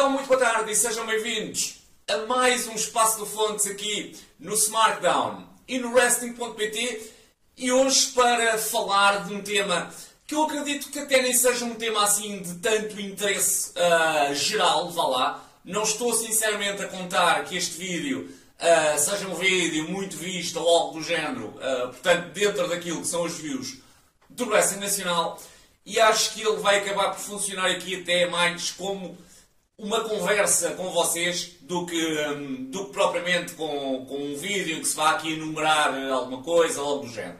então, muito boa tarde e sejam bem-vindos a mais um Espaço do Fontes aqui no SmartDown e no Wrestling.pt e hoje para falar de um tema que eu acredito que até nem seja um tema assim de tanto interesse uh, geral, vá lá. Não estou sinceramente a contar que este vídeo uh, seja um vídeo muito visto ou algo do género, uh, portanto, dentro daquilo que são os views do Wrestling Nacional, e acho que ele vai acabar por funcionar aqui até mais como uma conversa com vocês do que, hum, do que propriamente com, com um vídeo que se vá aqui enumerar alguma coisa, algo do género.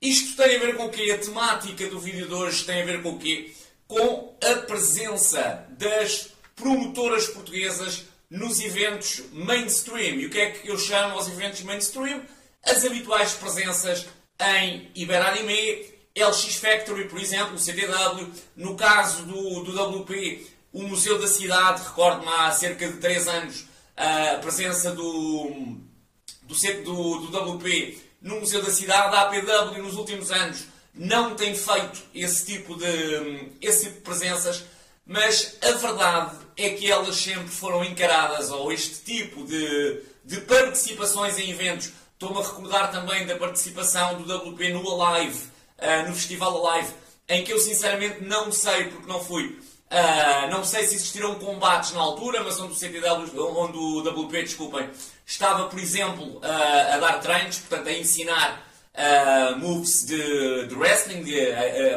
Isto tem a ver com o quê? A temática do vídeo de hoje tem a ver com o quê? Com a presença das promotoras portuguesas nos eventos mainstream. E o que é que eu chamo aos eventos mainstream? As habituais presenças em Iberanime, LX Factory, por exemplo, o CTW, no caso do, do WP, o Museu da Cidade, recordo-me há cerca de 3 anos, a presença do, do, do, do WP no Museu da Cidade, a APW nos últimos anos não tem feito esse tipo de, esse tipo de presenças, mas a verdade é que elas sempre foram encaradas, ou este tipo de, de participações em eventos. Estou-me a recordar também da participação do WP no Alive, uh, no Festival Alive, em que eu sinceramente não sei, porque não fui, Uh, não sei se existiram combates na altura, mas onde o CTW, onde o WP, desculpem, estava, por exemplo, uh, a dar treinos, portanto, a ensinar uh, moves de, de wrestling, de,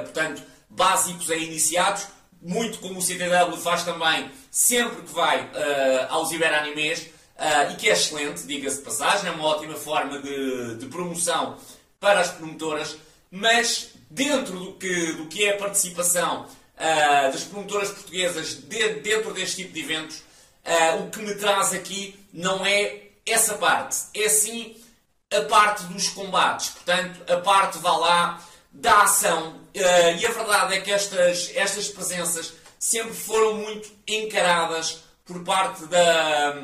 portanto, básicos a iniciados, muito como o CTW faz também, sempre que vai aos Ibera-animes, e que é excelente, diga-se de passagem, é uma ótima forma de, de promoção para as promotoras, mas dentro do que, do que é a participação uh, das promotoras portuguesas de, dentro deste tipo de eventos, uh, o que me traz aqui não é essa parte, é sim a parte dos combates, portanto, a parte, vá lá, da ação. Uh, e a verdade é que estas, estas presenças sempre foram muito encaradas por parte da,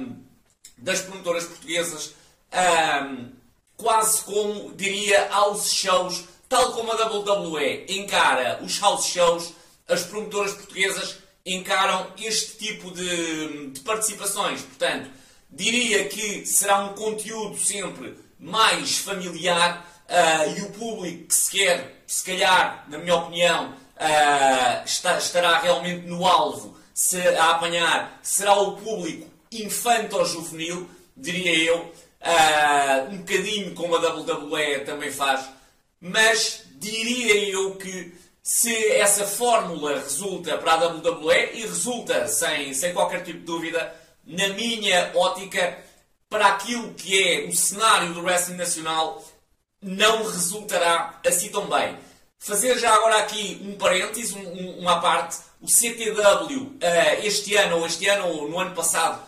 das promotoras portuguesas, quase como, diria, house shows, tal como a WWE encara os house shows as promotoras portuguesas encaram este tipo de, de participações. Portanto, diria que será um conteúdo sempre mais familiar uh, e o público que se quer, se calhar, na minha opinião, uh, está, estará realmente no alvo se, a apanhar, será o público infanto-juvenil, diria eu, uh, um bocadinho como a WWE também faz, mas diria eu que se essa fórmula resulta para a WWE e resulta, sem, sem qualquer tipo de dúvida, na minha ótica, para aquilo que é o cenário do wrestling nacional, não resultará assim tão bem. Fazer já agora aqui um parênteses, um, um, uma parte, o CTW eh, este ano, ou este ano, ou no ano passado,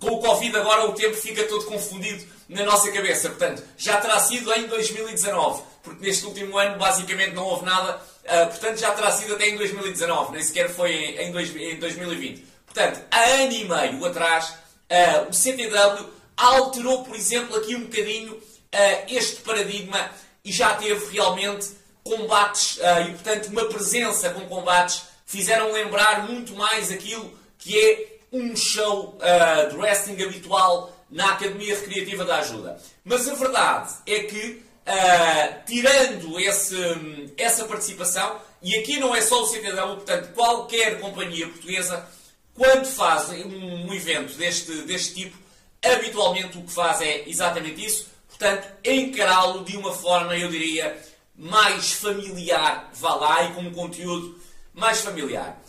com o Covid agora o tempo fica todo confundido na nossa cabeça. Portanto, já terá sido em 2019, porque neste último ano basicamente não houve nada Uh, portanto, já terá sido até em 2019, nem sequer foi em, em, dois, em 2020. Portanto, há ano e meio atrás, uh, o CTW alterou, por exemplo, aqui um bocadinho uh, este paradigma e já teve realmente combates e, portanto, uma presença com combates fizeram lembrar muito mais aquilo que é um show de wrestling habitual na Academia Recreativa da Ajuda. Mas a verdade é que Uh, tirando esse, essa participação, e aqui não é só o CTW, portanto, qualquer companhia portuguesa, quando faz um, um evento deste, deste tipo, habitualmente o que faz é exatamente isso, portanto, encará-lo de uma forma, eu diria, mais familiar, vá lá, e com um conteúdo mais familiar.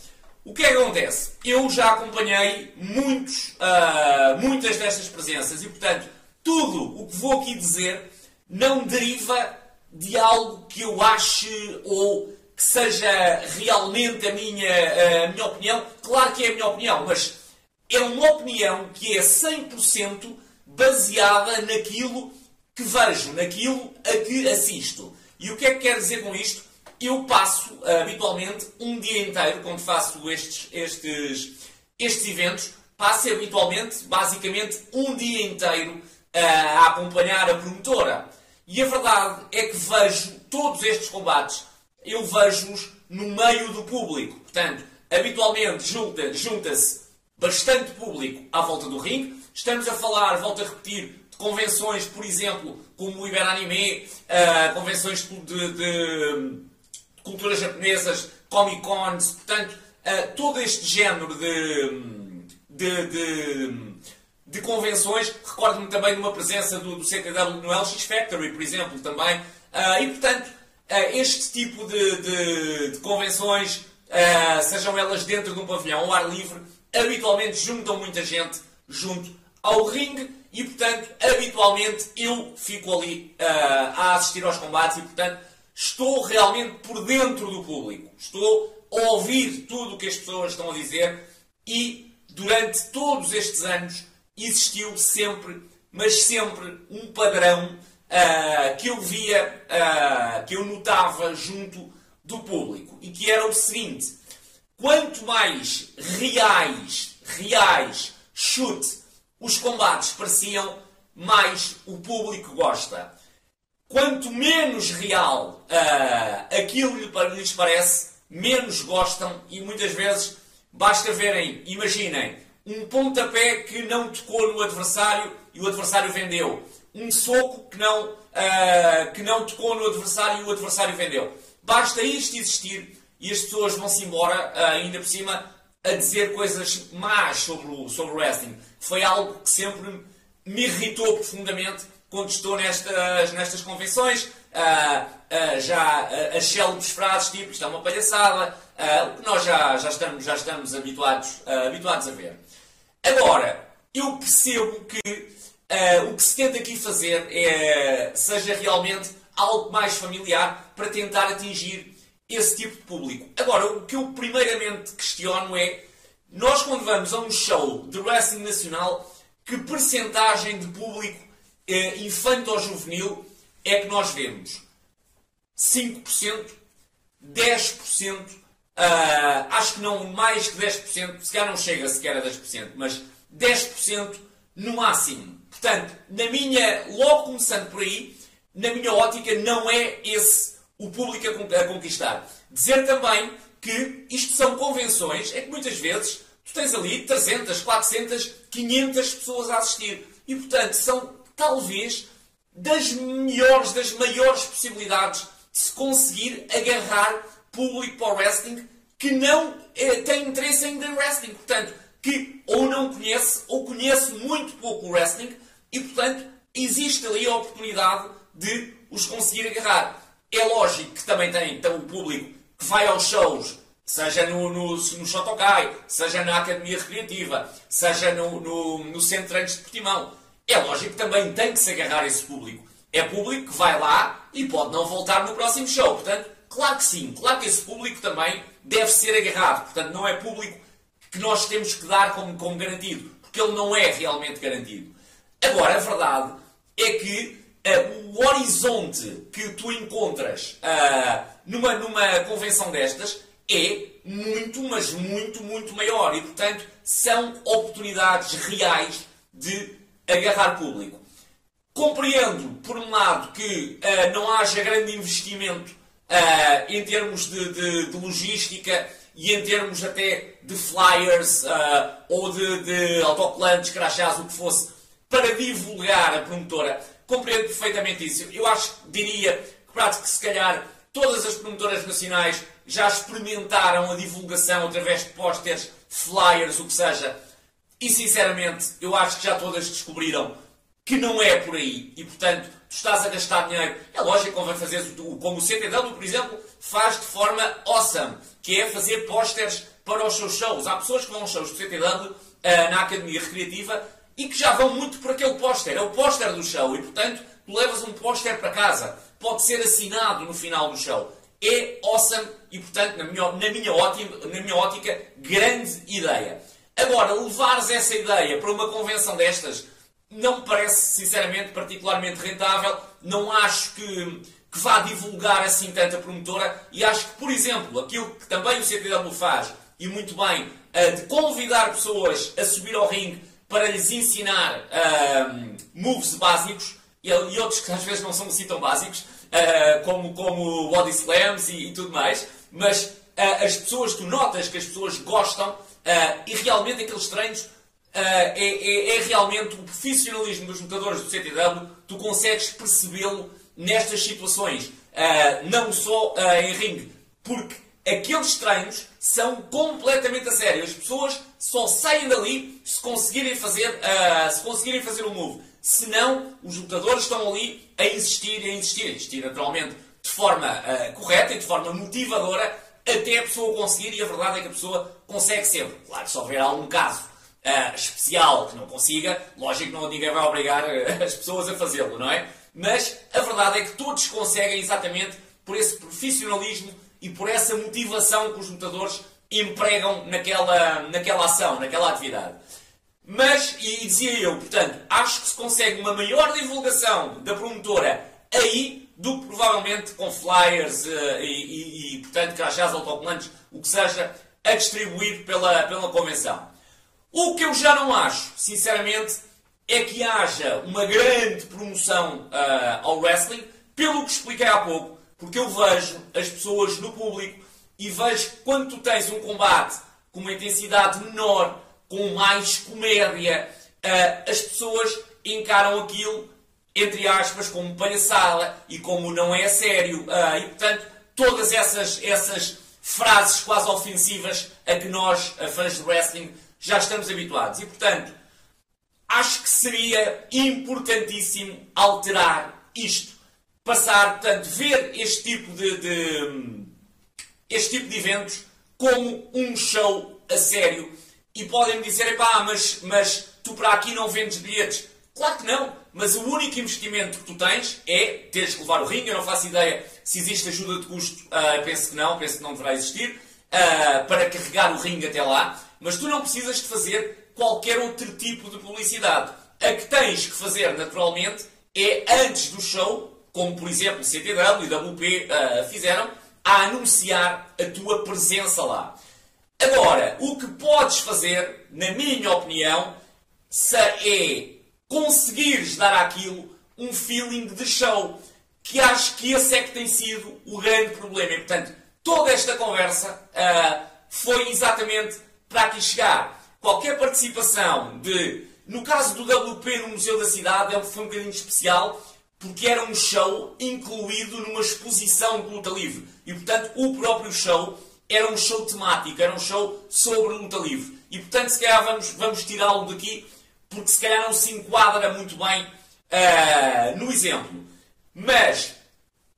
O que é que acontece? Eu já acompanhei muitos, uh, muitas destas presenças e, portanto, tudo o que vou aqui dizer não deriva de algo que eu ache ou que seja realmente a minha, a minha opinião. Claro que é a minha opinião, mas é uma opinião que é 100% baseada naquilo que vejo, naquilo a que assisto. E o que é que quer dizer com isto? Eu passo habitualmente um dia inteiro, quando faço estes, estes, estes eventos, passo habitualmente, basicamente, um dia inteiro a acompanhar a promotora. E a verdade é que vejo todos estes combates, eu vejo-os no meio do público. Portanto, habitualmente junta-se junta bastante público à volta do ringue. Estamos a falar, volto a repetir, de convenções, por exemplo, como o Iberanime, uh, convenções de, de, de, culturas japonesas, Comic Cons, portanto, uh, todo este género de, de, de, de convenções. Recordo-me também de uma presença do, do CTW no LX Factory, por exemplo, também. Uh, e, portanto, este tipo de, de convenções, sejam elas dentro de um pavilhão ou ar livre, habitualmente juntam muita gente junto ao ringue e, portanto, habitualmente eu fico ali uh, a assistir aos combates e, portanto, estou realmente por dentro do público. Estou a ouvir tudo o que as pessoas estão a dizer e, durante todos estes anos, existiu sempre, mas sempre, um padrão uh, que eu via, uh, que eu notava junto do público e que era o seguinte: quanto mais reais, reais, chute os combates pareciam, mais o público gosta. Quanto menos real uh, aquilo lhes parece, menos gostam e muitas vezes basta verem, imaginem, um pontapé que não tocou no adversário e o adversário vendeu. Um soco que não, uh, que não tocou no adversário e o adversário vendeu. Basta isto existir e as pessoas vão-se embora, uh, ainda por cima, a dizer coisas más sobre o, sobre o wrestling. Foi algo que sempre me irritou profundamente quando estou nestas, nestas convenções. Uh, uh, já uh, as célebres frases tipo isto é uma palhaçada, o que nós já, já estamos, já estamos habituados, habituados a ver. Agora, eu percebo que o que se tenta aqui fazer é, seja realmente algo mais familiar para tentar atingir esse tipo de público. Agora, o que eu primeiramente questiono é, nós quando vamos a um show de wrestling nacional, que percentagem de público eh, infanto-juvenil é que nós vemos? 5%? 10%? Uh, acho que não mais que 10%, se calhar não chega sequer a 10%, mas 10% no máximo. Portanto, na minha, logo começando por aí, na minha ótica, não é esse o público a conquistar. Dizer também que isto são convenções, é que muitas vezes tu tens ali 300, 400, 500 pessoas a assistir. E, portanto, são talvez das melhores, das maiores possibilidades de se conseguir agarrar público para o wrestling que não eh, tem interesse ainda em wrestling. Portanto, que ou não conhece ou conhece muito pouco o wrestling e, portanto, existe ali a oportunidade de os conseguir agarrar. É lógico que também tem então, o público que vai aos shows, seja no, no, no Shotokai, seja na Academia Recreativa, seja no, no, no Centro Treinos de Portimão. É lógico que também tem que se agarrar esse público. É público que vai lá e pode não voltar no próximo show. Portanto, claro que sim, claro que esse público também deve ser agarrado. Portanto, não é público que nós temos que dar como, como garantido, porque ele não é realmente garantido. Agora, a verdade é que uh, o horizonte que tu encontras uh, numa, numa convenção destas é muito, mas muito, muito maior. E, portanto, são oportunidades reais de agarrar público. Compreendo, por um lado, que uh, não haja grande investimento uh, em termos de, de, de, logística e em termos até de flyers uh, ou de, de autocolantes, crachás, o que fosse, para divulgar a promotora compreendo perfeitamente isso. Eu acho, diria, que prático que se calhar todas as promotoras nacionais já experimentaram a divulgação através de pósteres, flyers, o que seja. E sinceramente, eu acho que já todas descobriram que não é por aí. E portanto, tu estás a gastar dinheiro. É lógico que convém fazer como o CTW, por exemplo, faz de forma awesome, que é fazer pósteres para os seus shows. Há pessoas que vão aos shows do CTW eh, na Academia Recreativa e que já vão muito por aquele póster. É o póster do show e, portanto, tu levas um póster para casa. Pode ser assinado no final do show. É awesome e, portanto, na minha, na minha, ótica, na minha ótica, grande ideia. Agora, levares essa ideia para uma convenção destas não me parece, sinceramente, particularmente rentável. Não acho que, que vá divulgar assim tanta promotora e acho que, por exemplo, aquilo que também o CTW faz, e muito bem, eh, de convidar pessoas a subir ao ringue para lhes ensinar uh, moves básicos e, e, outros que às vezes não são assim tão básicos, uh, como, como body slams e, e, tudo mais, mas uh, as pessoas, tu notas que as pessoas gostam uh, e realmente aqueles treinos é, é, é, realmente o profissionalismo dos lutadores do CTW, tu consegues percebê-lo nestas situações, não só em ringue, porque aqueles treinos são completamente a sério. As pessoas só saem dali se conseguirem fazer, se conseguirem fazer o move. Senão, os lutadores estão ali a insistir a insistir, a insistir naturalmente de forma correta e de forma motivadora até a pessoa conseguir, e a verdade é que a pessoa consegue sempre. Claro, se houver algum caso uh, especial que não consiga, lógico que não, ninguém vai obrigar as pessoas a fazê-lo, não é? Mas a verdade é que todos conseguem exatamente por esse profissionalismo e por essa motivação que os lutadores empregam naquela, naquela ação, naquela atividade. Mas, e dizia eu, portanto, acho que se consegue uma maior divulgação da promotora aí do que provavelmente com flyers uh, e, e, e, portanto, crachás autocolantes, o que seja, a distribuir pela, pela convenção. O que eu já não acho, sinceramente, é que haja uma grande promoção uh, ao wrestling, pelo que expliquei há pouco, porque eu vejo as pessoas no público e vejo quando tu tens um combate com uma intensidade menor, com mais comédia, uh, as pessoas encaram aquilo, entre aspas, como palhaçada e como não é sério. Uh, e portanto, todas essas, essas frases quase ofensivas a que nós, fãs de wrestling, já estamos habituados. E portanto, acho que seria importantíssimo alterar isto passar, portanto, ver este tipo de, de, este tipo de eventos como um show a sério. E podem-me dizer, epá, mas, mas tu para aqui não vendes bilhetes. Claro que não, mas o único investimento que tu tens é teres que levar o ringue. Eu não faço ideia se existe ajuda de custo, uh, penso que não, penso que não deverá existir, uh, para carregar o ringue até lá. Mas tu não precisas de fazer qualquer outro tipo de publicidade. A que tens que fazer, naturalmente, é antes do show como por exemplo CTW e WP uh, fizeram, a anunciar a tua presença lá. Agora, o que podes fazer, na minha opinião, é conseguires dar àquilo um feeling de show. Que acho que esse é que tem sido o grande problema. E, portanto, toda esta conversa uh, foi exatamente para aqui chegar. Qualquer participação de. No caso do WP no Museu da Cidade, é foi um bocadinho especial, porque era um show incluído numa exposição de luta livre. E, portanto, o próprio show era um show temático, era um show sobre luta livre. E, portanto, se calhar vamos, vamos tirá-lo daqui, porque se calhar não se enquadra muito bem uh, no exemplo. Mas,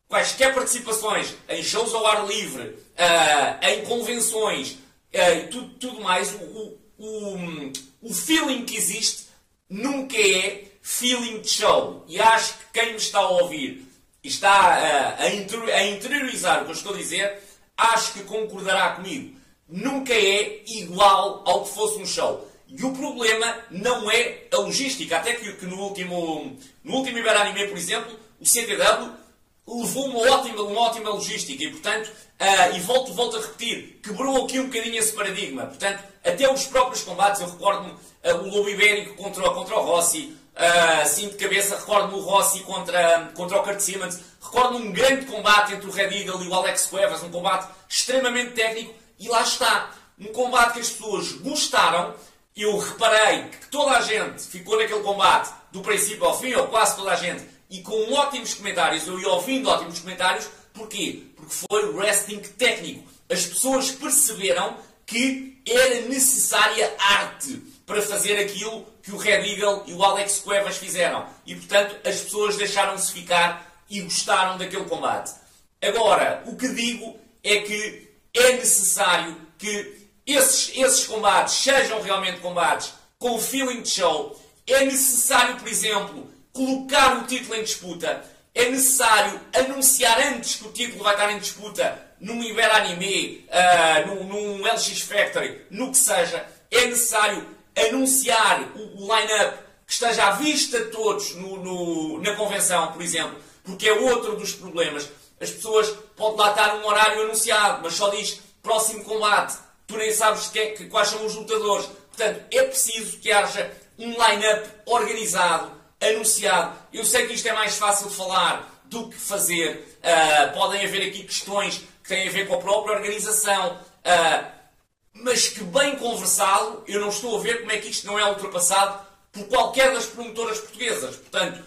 quaisquer participações em shows ao ar livre, uh, em convenções e tudo, tudo mais, o, o, o feeling que existe nunca é feeling de show. E acho que quem me está a ouvir está a, a, a interiorizar o que eu estou a dizer, acho que concordará comigo. Nunca é igual ao que fosse um show. E o problema não é a logística. Até que, que no último, no último Iberanime, por exemplo, o CTW levou uma ótima, uma ótima logística e, portanto, uh, e volto, volto a repetir, quebrou aqui um bocadinho esse paradigma. Portanto, até os próprios combates, eu recordo-me uh, o Lobo Ibérico contra, contra o Rossi, uh, assim de cabeça, recordo-me o Rossi contra, contra o Kurt Simmons, recordo-me um grande combate entre o Red Eagle e o Alex Cuevas, um combate extremamente técnico, e lá está, um combate que as pessoas gostaram, eu reparei que toda a gente ficou naquele combate do princípio ao fim, ou quase toda a gente, e com ótimos comentários, eu ia ouvindo ótimos comentários, porquê? Porque foi wrestling técnico. As pessoas perceberam que era necessária arte para fazer aquilo que o Red Eagle e o Alex Cuevas fizeram. E, portanto, as pessoas deixaram-se ficar e gostaram daquele combate. Agora, o que digo é que é necessário que esses, esses combates sejam realmente combates com feeling de show. É necessário, por exemplo, colocar o título em disputa. É necessário anunciar antes que o título vai estar em disputa num Iberanime, uh, num, num LX Factory, no que seja. É necessário anunciar o, o line-up que esteja à vista de todos no, no, na convenção, por exemplo, porque é outro dos problemas. As pessoas podem lá estar um horário anunciado, mas só diz próximo combate. Tu nem sabes que, que, quais são os lutadores. Portanto, é preciso que haja um line-up organizado, anunciado. Eu sei que isto é mais fácil falar do que fazer. Uh, podem haver aqui questões que tem a ver com a própria organização, uh, mas que bem conversado, eu não estou a ver como é que isto não é ultrapassado por qualquer das promotoras portuguesas. Portanto,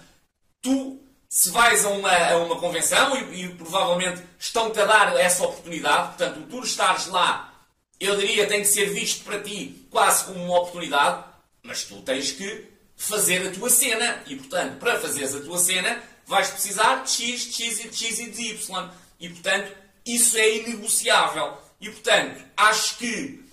tu, se vais a uma, a uma convenção e, e provavelmente estão-te a dar essa oportunidade, portanto, tu estares lá, eu diria, tem que ser visto para ti quase como uma oportunidade, mas tu tens que fazer a tua cena. E, portanto, para fazeres a tua cena, vais precisar de X, X e de X e de Y. E, portanto, isso é inegociável. E, portanto, acho que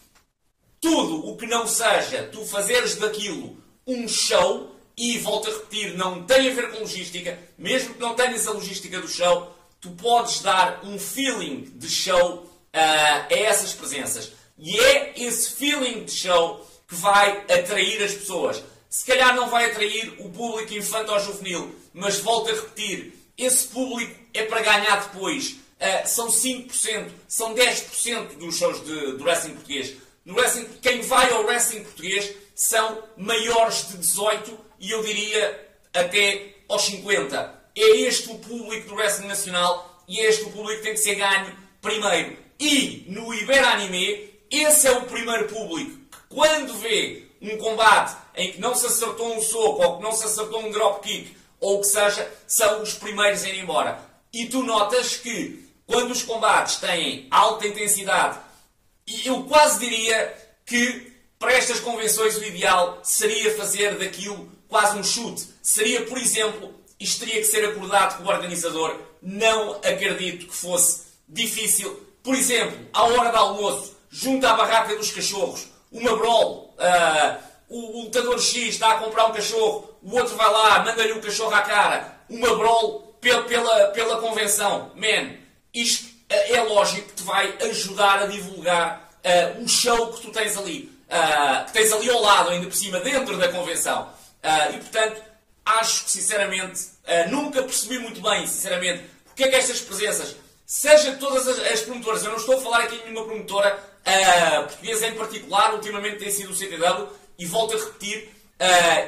tudo o que não seja tu fazeres daquilo um show, e volto a repetir, não tem a ver com logística, mesmo que não tenhas a logística do show, tu podes dar um feeling de show uh, a essas presenças. E é esse feeling de show que vai atrair as pessoas. Se calhar não vai atrair o público infanto-juvenil, mas volto a repetir, esse público é para ganhar depois. Uh, são 5%, são 10% dos shows de, do wrestling português. No wrestling, quem vai ao wrestling português são maiores de 18 e eu diria até aos 50. É este o público do wrestling nacional e é este o público que tem que ser ganho primeiro. E no Iberanime, esse é o primeiro público que quando vê um combate em que não se acertou um soco ou que não se acertou um dropkick ou o que seja, são os primeiros a ir embora. E tu notas que quando os combates têm alta intensidade, eu quase diria que para estas convenções o ideal seria fazer daquilo quase um chute. Seria, por exemplo, isto teria que ser acordado com o organizador. Não acredito que fosse difícil. Por exemplo, à hora do almoço, junto à barraca dos cachorros, uma brawl. Uh, o lutador X está a comprar um cachorro, o outro vai lá, manda-lhe o cachorro à cara. Uma brawl pela, pela, pela convenção. Man, isto uh, é lógico que te vai ajudar a divulgar uh, o show que tu tens ali. Uh, que tens ali ao lado, ainda por cima, dentro da convenção. Uh, e, portanto, acho que, sinceramente, nunca percebi muito bem, sinceramente, porque é que estas presenças, seja todas as, as promotoras, eu não estou a falar aqui de nenhuma promotora portuguesa em particular, ultimamente tem sido o CTW, e volto a repetir,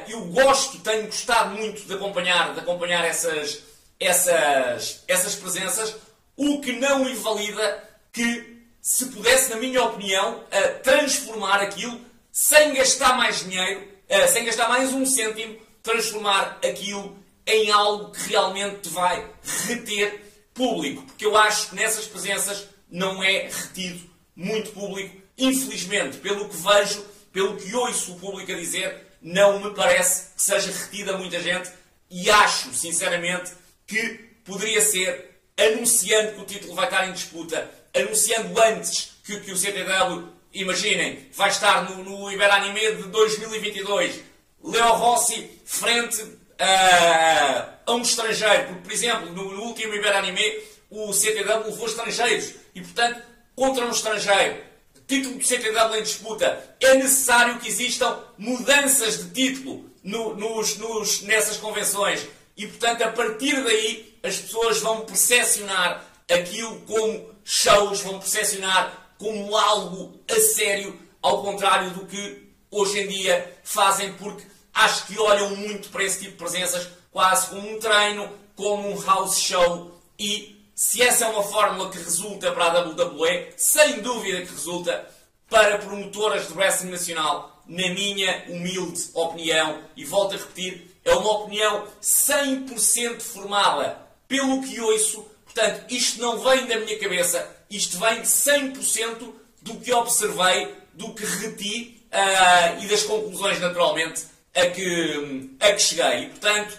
eu gosto, tenho gostado muito de acompanhar, de acompanhar essas, essas, essas presenças, o que não invalida que se pudesse, na minha opinião, uh, transformar aquilo sem gastar mais dinheiro, uh, sem gastar mais um cêntimo, transformar aquilo em algo que realmente te vai reter público. Porque eu acho que nessas presenças não é retido muito público. Infelizmente, pelo que vejo, pelo que ouço o público a dizer, não me parece que seja retida muita gente. E acho, sinceramente, que poderia ser, anunciando que o título vai estar em disputa anunciando antes que, que o CTW, imaginem, vai estar no, no Iberanime de 2022. Leo Rossi frente a, a um estrangeiro, porque, por exemplo, no, no último Iberanime o CTW levou estrangeiros. E, portanto, contra um estrangeiro, título do CTW em disputa, é necessário que existam mudanças de título no, nos, nos, nessas convenções. E, portanto, a partir daí, as pessoas vão percepcionar aquilo como shows, vão percepcionar como algo a sério, ao contrário do que hoje em dia fazem, porque acho que olham muito para esse tipo de presenças quase como um treino, como um house show e se essa é uma fórmula que resulta para a WWE, sem dúvida que resulta para promotoras de wrestling nacional, na minha humilde opinião, e volto a repetir, é uma opinião 100% formada pelo que ouço Portanto, isto não vem da minha cabeça, isto vem 100% do que observei, do que reti uh, e das conclusões, naturalmente, a que, a que cheguei. E, portanto,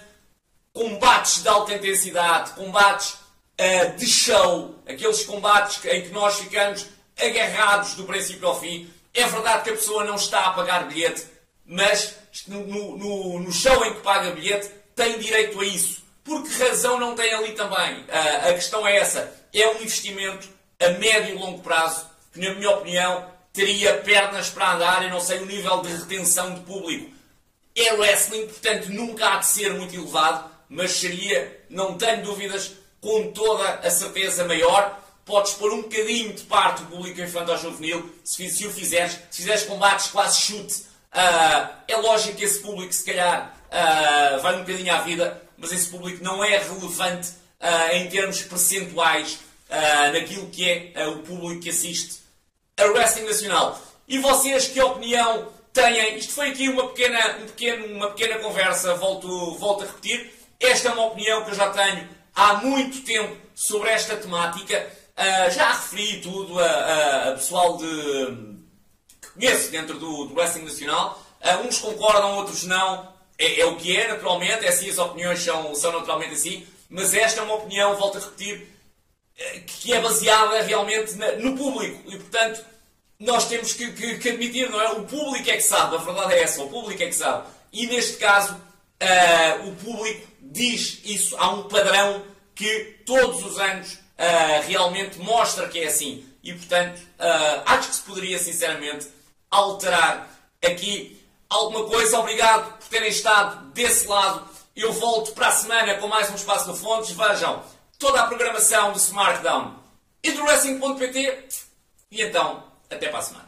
combates de alta intensidade, combates uh, de show, aqueles combates em que nós ficamos agarrados do princípio ao fim. É verdade que a pessoa não está a pagar bilhete, mas no, no, no show em que paga bilhete tem direito a isso. Por que razão não tem ali também? Uh, a questão é essa. É um investimento a médio e longo prazo que, na minha opinião, teria pernas para andar. Eu não sei o nível de retenção de público. É wrestling, portanto, nunca há de ser muito elevado, mas seria, não tenho dúvidas, com toda a certeza maior. Podes pôr um bocadinho de parte do público infantil juvenil, se, se o fizeres. Se fizeres combates quase chute, uh, é lógico que esse público, se calhar, uh, vai um bocadinho à vida, mas esse público não é relevante uh, em termos percentuais naquilo que é o público que assiste a Wrestling Nacional. E vocês, que opinião têm? Isto foi aqui uma pequena, um pequeno, uma pequena conversa, volto, volto a repetir. Esta é uma opinião que eu já tenho há muito tempo sobre esta temática. Uh, já referi tudo a, a, a pessoal de, que conheço dentro do, do Wrestling Nacional. Uh, uns concordam, outros não. É, é, o que é, naturalmente. É assim, as opiniões são, são naturalmente assim. Mas esta é uma opinião, volto a repetir, uh, que é baseada realmente na, no público. E, portanto, nós temos que, que, que, admitir, não é? O público é que sabe. A verdade é essa. O público é que sabe. E, neste caso, uh, o público diz isso. Há um padrão que todos os anos uh, realmente mostra que é assim. E, portanto, uh, acho que se poderia, sinceramente, alterar aqui alguma coisa. Obrigado por terem estado desse lado. Eu volto para a semana com mais um Espaço no Fontes. Vejam toda a programação do Smartdown e do Wrestling.pt. E então, até para a semana.